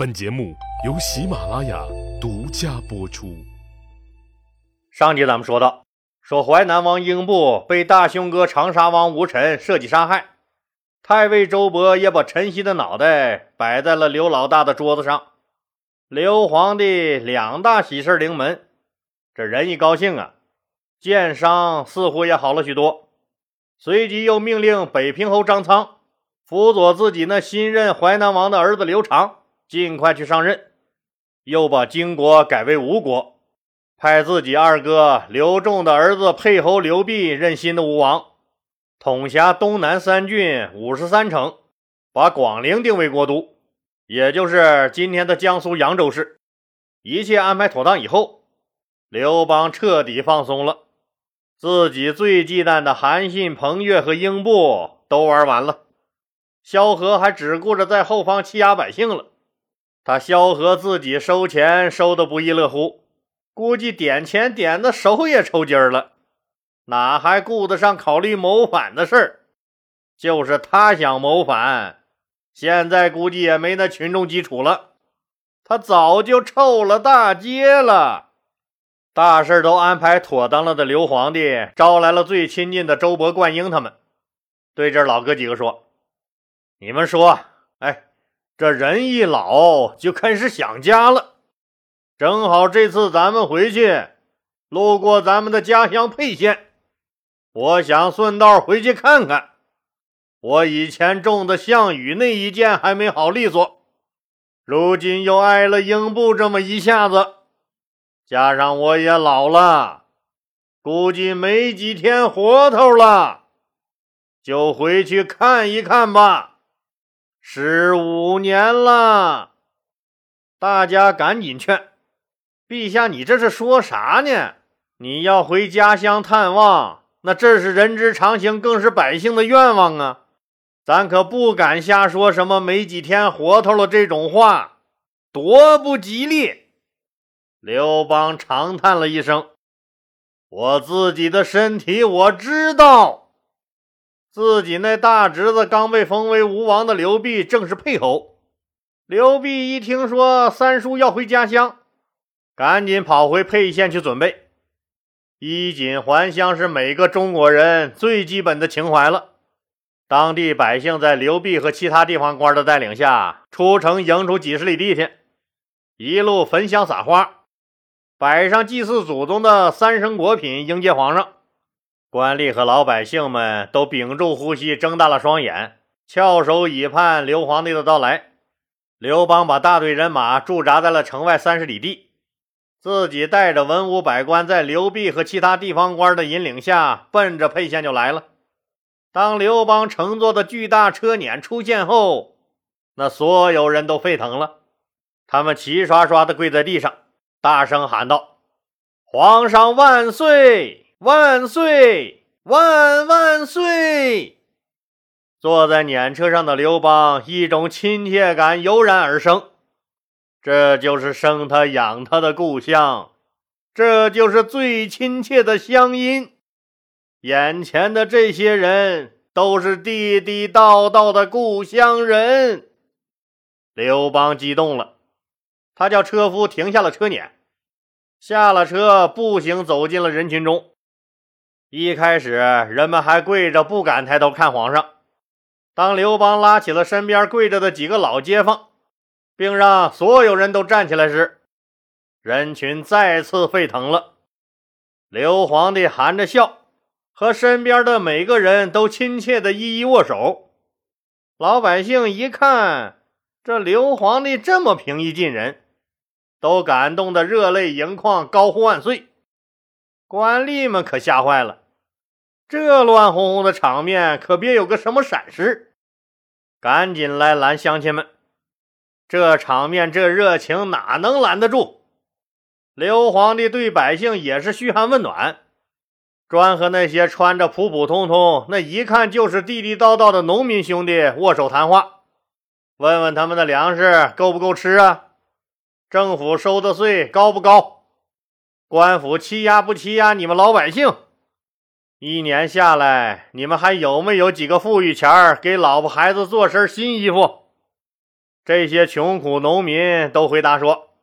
本节目由喜马拉雅独家播出。上集咱们说到，说淮南王英布被大兄哥长沙王吴臣设计杀害，太尉周勃也把陈曦的脑袋摆在了刘老大的桌子上。刘皇帝两大喜事临门，这人一高兴啊，箭伤似乎也好了许多。随即又命令北平侯张苍辅佐自己那新任淮南王的儿子刘长。尽快去上任，又把荆国改为吴国，派自己二哥刘仲的儿子沛侯刘弼任新的吴王，统辖东南三郡五十三城，把广陵定为国都，也就是今天的江苏扬州市。一切安排妥当以后，刘邦彻底放松了，自己最忌惮的韩信、彭越和英布都玩完了，萧何还只顾着在后方欺压百姓了。他萧何自己收钱收的不亦乐乎，估计点钱点的手也抽筋儿了，哪还顾得上考虑谋反的事儿？就是他想谋反，现在估计也没那群众基础了，他早就臭了大街了。大事都安排妥当了的刘皇帝招来了最亲近的周勃、灌婴他们，对这老哥几个说：“你们说，”这人一老就开始想家了，正好这次咱们回去路过咱们的家乡沛县，我想顺道回去看看。我以前种的项羽那一箭还没好利索，如今又挨了英布这么一下子，加上我也老了，估计没几天活头了，就回去看一看吧。十五年了，大家赶紧劝陛下，你这是说啥呢？你要回家乡探望，那这是人之常情，更是百姓的愿望啊！咱可不敢瞎说什么没几天活头了这种话，多不吉利。刘邦长叹了一声：“我自己的身体我知道。”自己那大侄子刚被封为吴王的刘弼，正是沛侯。刘弼一听说三叔要回家乡，赶紧跑回沛县去准备。衣锦还乡是每个中国人最基本的情怀了。当地百姓在刘弼和其他地方官的带领下，出城迎出几十里地去，一路焚香撒花，摆上祭祀祖宗的三生果品，迎接皇上。官吏和老百姓们都屏住呼吸，睁大了双眼，翘首以盼刘皇帝的到来。刘邦把大队人马驻扎在了城外三十里地，自己带着文武百官，在刘弼和其他地方官的引领下，奔着沛县就来了。当刘邦乘坐的巨大车辇出现后，那所有人都沸腾了，他们齐刷刷地跪在地上，大声喊道：“皇上万岁！”万岁，万万岁！坐在辇车上的刘邦，一种亲切感油然而生。这就是生他养他的故乡，这就是最亲切的乡音。眼前的这些人都是地地道道的故乡人。刘邦激动了，他叫车夫停下了车辇，下了车，步行走进了人群中。一开始，人们还跪着，不敢抬头看皇上。当刘邦拉起了身边跪着的几个老街坊，并让所有人都站起来时，人群再次沸腾了。刘皇帝含着笑，和身边的每个人都亲切地一一握手。老百姓一看这刘皇帝这么平易近人，都感动得热泪盈眶，高呼万岁。官吏们可吓坏了。这乱哄哄的场面，可别有个什么闪失！赶紧来拦乡亲们！这场面，这热情哪能拦得住？刘皇帝对百姓也是嘘寒问暖，专和那些穿着普普通通、那一看就是地地道道的农民兄弟握手谈话，问问他们的粮食够不够吃啊？政府收的税高不高？官府欺压不欺压你们老百姓？一年下来，你们还有没有几个富裕钱儿给老婆孩子做身新衣服？这些穷苦农民都回答说：“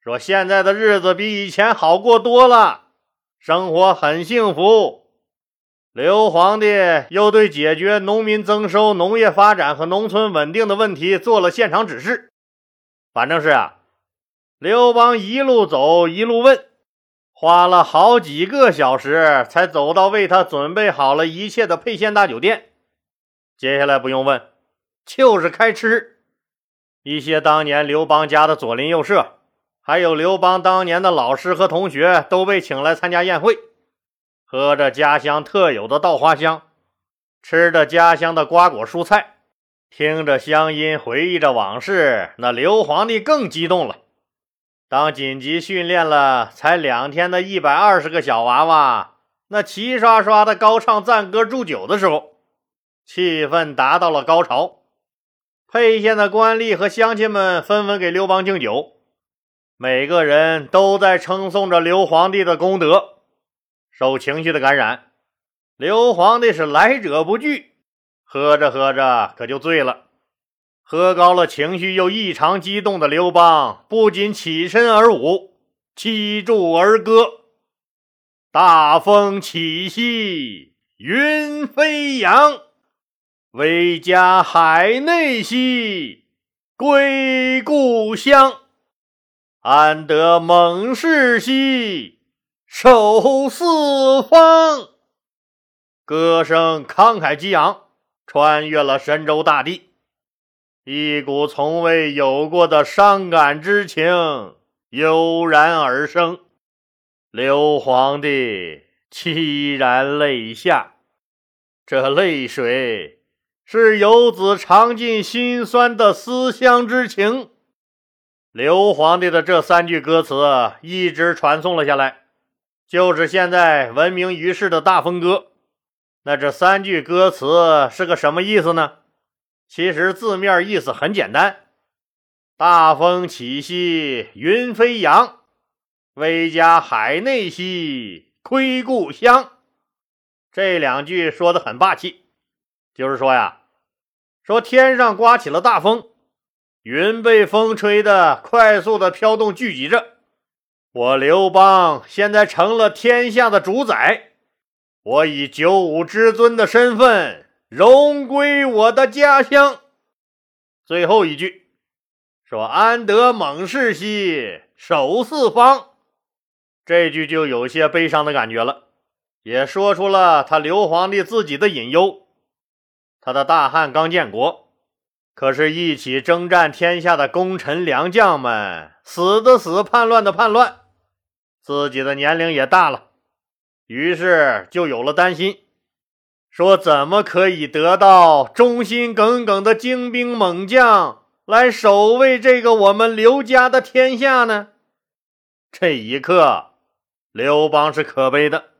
说现在的日子比以前好过多了，生活很幸福。”刘皇帝又对解决农民增收、农业发展和农村稳定的问题做了现场指示。反正是啊，刘邦一路走一路问，花了好几个小时才走到为他准备好了一切的沛县大酒店。接下来不用问，就是开吃。一些当年刘邦家的左邻右舍，还有刘邦当年的老师和同学，都被请来参加宴会。喝着家乡特有的稻花香，吃着家乡的瓜果蔬菜，听着乡音，回忆着往事，那刘皇帝更激动了。当紧急训练了才两天的一百二十个小娃娃，那齐刷刷的高唱赞歌祝酒的时候，气氛达到了高潮。沛县的官吏和乡亲们纷纷给刘邦敬酒，每个人都在称颂着刘皇帝的功德。受情绪的感染，刘皇帝是来者不拒，喝着喝着可就醉了。喝高了，情绪又异常激动的刘邦不仅起身而舞，击筑而歌：“大风起兮云飞扬，威加海内兮归故乡，安得猛士兮。”守四方，歌声慷慨激昂，穿越了神州大地，一股从未有过的伤感之情油然而生。刘皇帝凄然泪下，这泪水是游子尝尽心酸的思乡之情。刘皇帝的这三句歌词一直传颂了下来。就是现在闻名于世的大风歌，那这三句歌词是个什么意思呢？其实字面意思很简单：大风起兮云飞扬，威加海内兮归故乡。这两句说的很霸气，就是说呀，说天上刮起了大风，云被风吹的快速的飘动聚集着。我刘邦现在成了天下的主宰，我以九五之尊的身份荣归我的家乡。最后一句说：“安得猛士兮守四方。”这句就有些悲伤的感觉了，也说出了他刘皇帝自己的隐忧。他的大汉刚建国，可是一起征战天下的功臣良将们，死的死，叛乱的叛乱。自己的年龄也大了，于是就有了担心，说怎么可以得到忠心耿耿的精兵猛将来守卫这个我们刘家的天下呢？这一刻，刘邦是可悲的，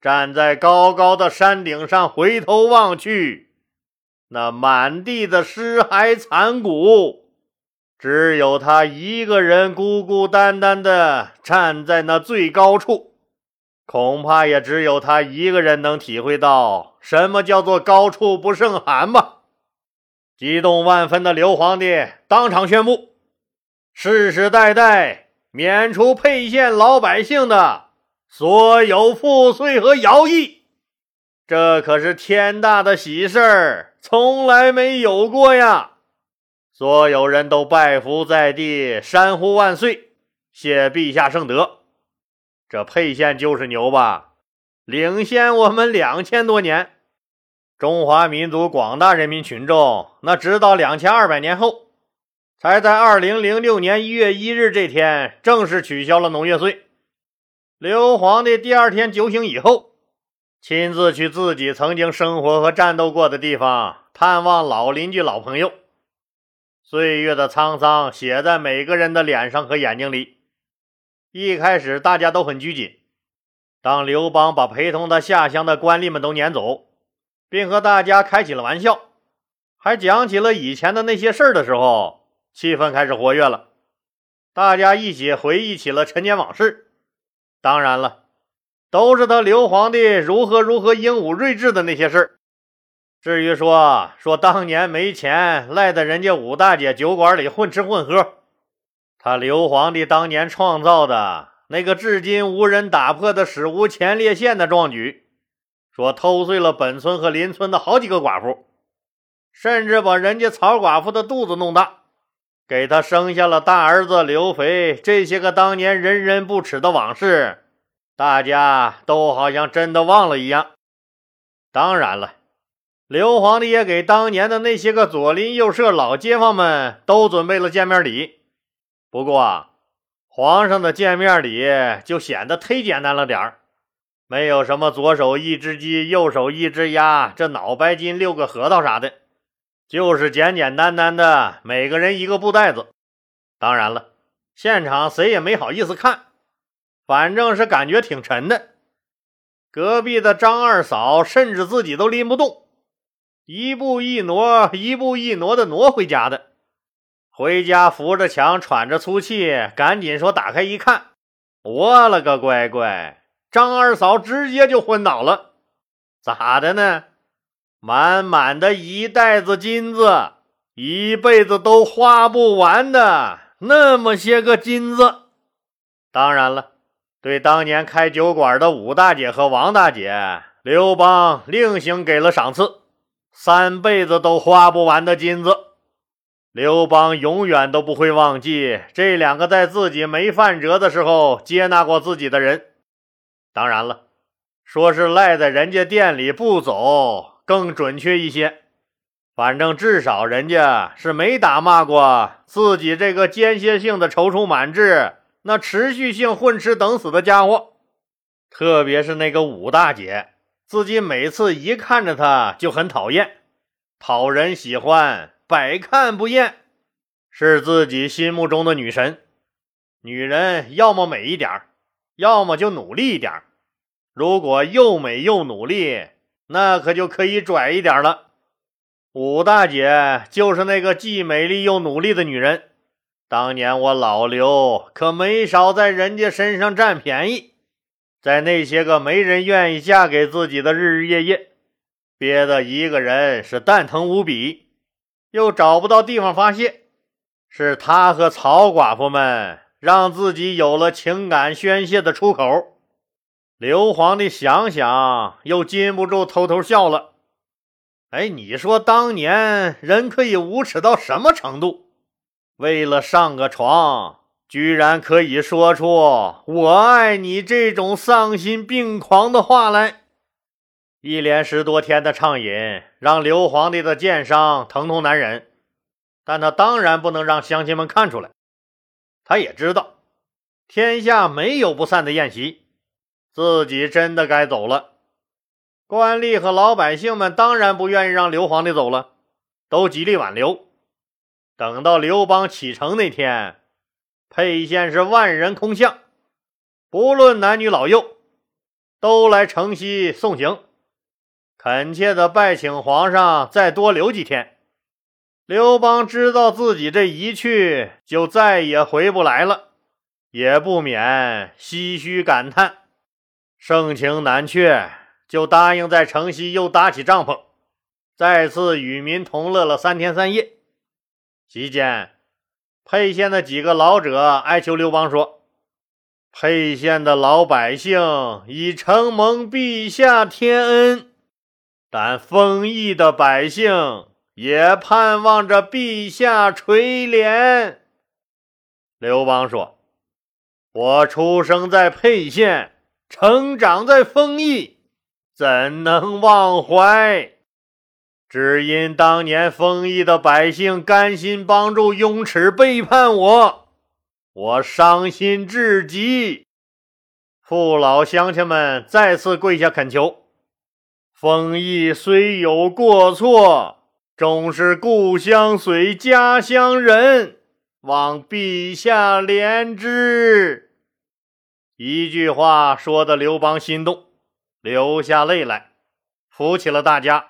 站在高高的山顶上回头望去，那满地的尸骸残骨。只有他一个人孤孤单单的站在那最高处，恐怕也只有他一个人能体会到什么叫做高处不胜寒吧。激动万分的刘皇帝当场宣布，世世代代免除沛县老百姓的所有赋税和徭役，这可是天大的喜事儿，从来没有过呀。所有人都拜伏在地，山呼万岁，谢陛下圣德。这沛县就是牛吧，领先我们两千多年。中华民族广大人民群众，那直到两千二百年后，才在二零零六年一月一日这天正式取消了农业税。刘皇帝第二天酒醒以后，亲自去自己曾经生活和战斗过的地方探望老邻居、老朋友。岁月的沧桑写在每个人的脸上和眼睛里。一开始大家都很拘谨。当刘邦把陪同他下乡的官吏们都撵走，并和大家开起了玩笑，还讲起了以前的那些事儿的时候，气氛开始活跃了。大家一起回忆起了陈年往事。当然了，都是他刘皇帝如何如何英武睿智的那些事儿。至于说说当年没钱赖在人家武大姐酒馆里混吃混喝，他刘皇帝当年创造的那个至今无人打破的史无前例县的壮举，说偷碎了本村和邻村的好几个寡妇，甚至把人家曹寡妇的肚子弄大，给他生下了大儿子刘肥，这些个当年人人不耻的往事，大家都好像真的忘了一样。当然了。刘皇帝也给当年的那些个左邻右舍、老街坊们都准备了见面礼。不过，皇上的见面礼就显得忒简单了点儿，没有什么左手一只鸡，右手一只鸭，这脑白金六个核桃啥的，就是简简单单的每个人一个布袋子。当然了，现场谁也没好意思看，反正是感觉挺沉的。隔壁的张二嫂甚至自己都拎不动。一步一挪，一步一挪的挪回家的。回家扶着墙喘着粗气，赶紧说：“打开一看，我了个乖乖！张二嫂直接就昏倒了。咋的呢？满满的一袋子金子，一辈子都花不完的那么些个金子。当然了，对当年开酒馆的武大姐和王大姐，刘邦另行给了赏赐。”三辈子都花不完的金子，刘邦永远都不会忘记这两个在自己没饭辙的时候接纳过自己的人。当然了，说是赖在人家店里不走更准确一些。反正至少人家是没打骂过自己这个间歇性的踌躇满志、那持续性混吃等死的家伙。特别是那个武大姐。自己每次一看着她就很讨厌，讨人喜欢，百看不厌，是自己心目中的女神。女人要么美一点要么就努力一点如果又美又努力，那可就可以拽一点了。武大姐就是那个既美丽又努力的女人。当年我老刘可没少在人家身上占便宜。在那些个没人愿意嫁给自己的日日夜夜，憋得一个人是蛋疼无比，又找不到地方发泄，是他和曹寡妇们让自己有了情感宣泄的出口。刘皇帝想想，又禁不住偷偷笑了。哎，你说当年人可以无耻到什么程度？为了上个床。居然可以说出“我爱你”这种丧心病狂的话来！一连十多天的畅饮，让刘皇帝的剑伤疼痛难忍。但他当然不能让乡亲们看出来。他也知道，天下没有不散的宴席，自己真的该走了。官吏和老百姓们当然不愿意让刘皇帝走了，都极力挽留。等到刘邦启程那天。沛县是万人空巷，不论男女老幼，都来城西送行，恳切的拜请皇上再多留几天。刘邦知道自己这一去就再也回不来了，也不免唏嘘感叹，盛情难却，就答应在城西又搭起帐篷，再次与民同乐了三天三夜。期间。沛县的几个老者哀求刘邦说：“沛县的老百姓已承蒙陛下天恩，但丰邑的百姓也盼望着陛下垂怜。”刘邦说：“我出生在沛县，成长在丰邑，怎能忘怀？”只因当年丰邑的百姓甘心帮助雍齿背叛我，我伤心至极。父老乡亲们再次跪下恳求：丰邑虽有过错，终是故乡随家乡人，望陛下怜之。一句话说的刘邦心动，流下泪来，扶起了大家。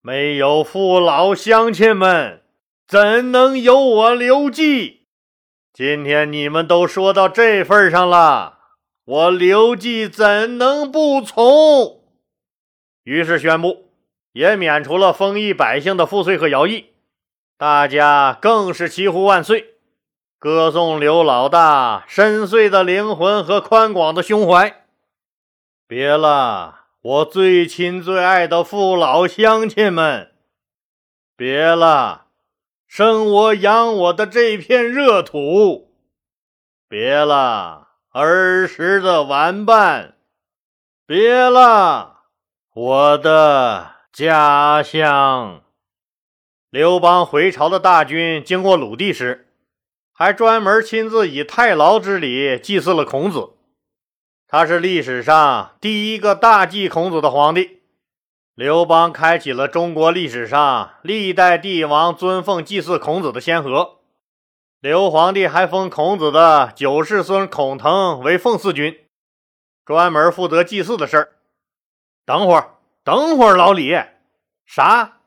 没有父老乡亲们，怎能有我刘季？今天你们都说到这份上了，我刘季怎能不从？于是宣布，也免除了丰邑百姓的赋税和徭役，大家更是齐呼万岁，歌颂刘老大深邃的灵魂和宽广的胸怀。别了，我最亲最爱的父老乡亲们！别了，生我养我的这片热土！别了，儿时的玩伴！别了，我的家乡！刘邦回朝的大军经过鲁地时，还专门亲自以太牢之礼祭祀了孔子。他是历史上第一个大祭孔子的皇帝。刘邦开启了中国历史上历代帝王尊奉祭祀孔子的先河。刘皇帝还封孔子的九世孙孔腾为奉祀君。专门负责祭祀的事儿。等会儿，等会儿，老李，啥？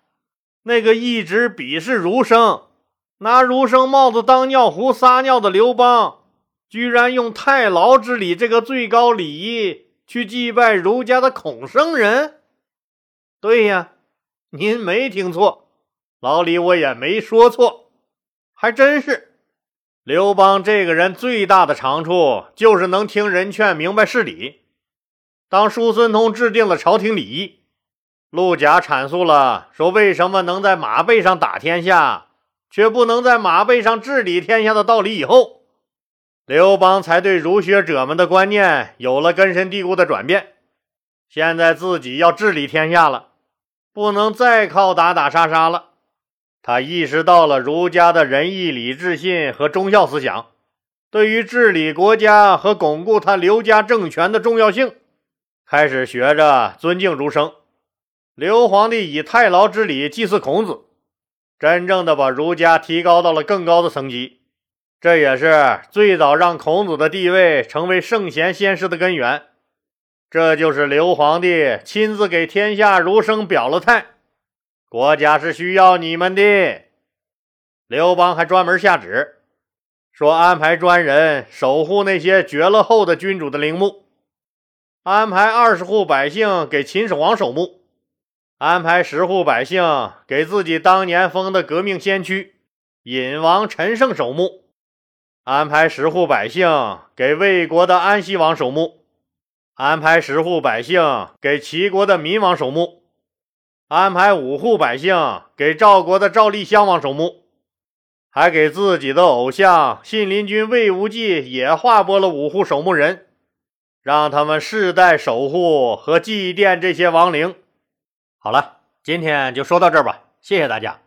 那个一直鄙视儒生、拿儒生帽子当尿壶撒尿的刘邦，居然用太牢之礼这个最高礼仪去祭拜儒家的孔圣人？对呀，您没听错，老李我也没说错，还真是。刘邦这个人最大的长处就是能听人劝，明白事理。当叔孙通制定了朝廷礼仪，陆贾阐述了说为什么能在马背上打天下，却不能在马背上治理天下的道理以后，刘邦才对儒学者们的观念有了根深蒂固的转变。现在自己要治理天下了，不能再靠打打杀杀了。他意识到了儒家的仁义礼智信和忠孝思想对于治理国家和巩固他刘家政权的重要性，开始学着尊敬儒生。刘皇帝以太牢之礼祭祀孔子，真正的把儒家提高到了更高的层级。这也是最早让孔子的地位成为圣贤先师的根源。这就是刘皇帝亲自给天下儒生表了态。国家是需要你们的。刘邦还专门下旨，说安排专人守护那些绝了后的君主的陵墓，安排二十户百姓给秦始皇守墓，安排十户百姓给自己当年封的革命先驱尹王陈胜守墓，安排十户百姓给魏国的安西王守墓，安排十户百姓给齐国的闵王守墓。安排五户百姓给赵国的赵立襄王守墓，还给自己的偶像信陵君魏无忌也划拨了五户守墓人，让他们世代守护和祭奠这些亡灵。好了，今天就说到这儿吧，谢谢大家。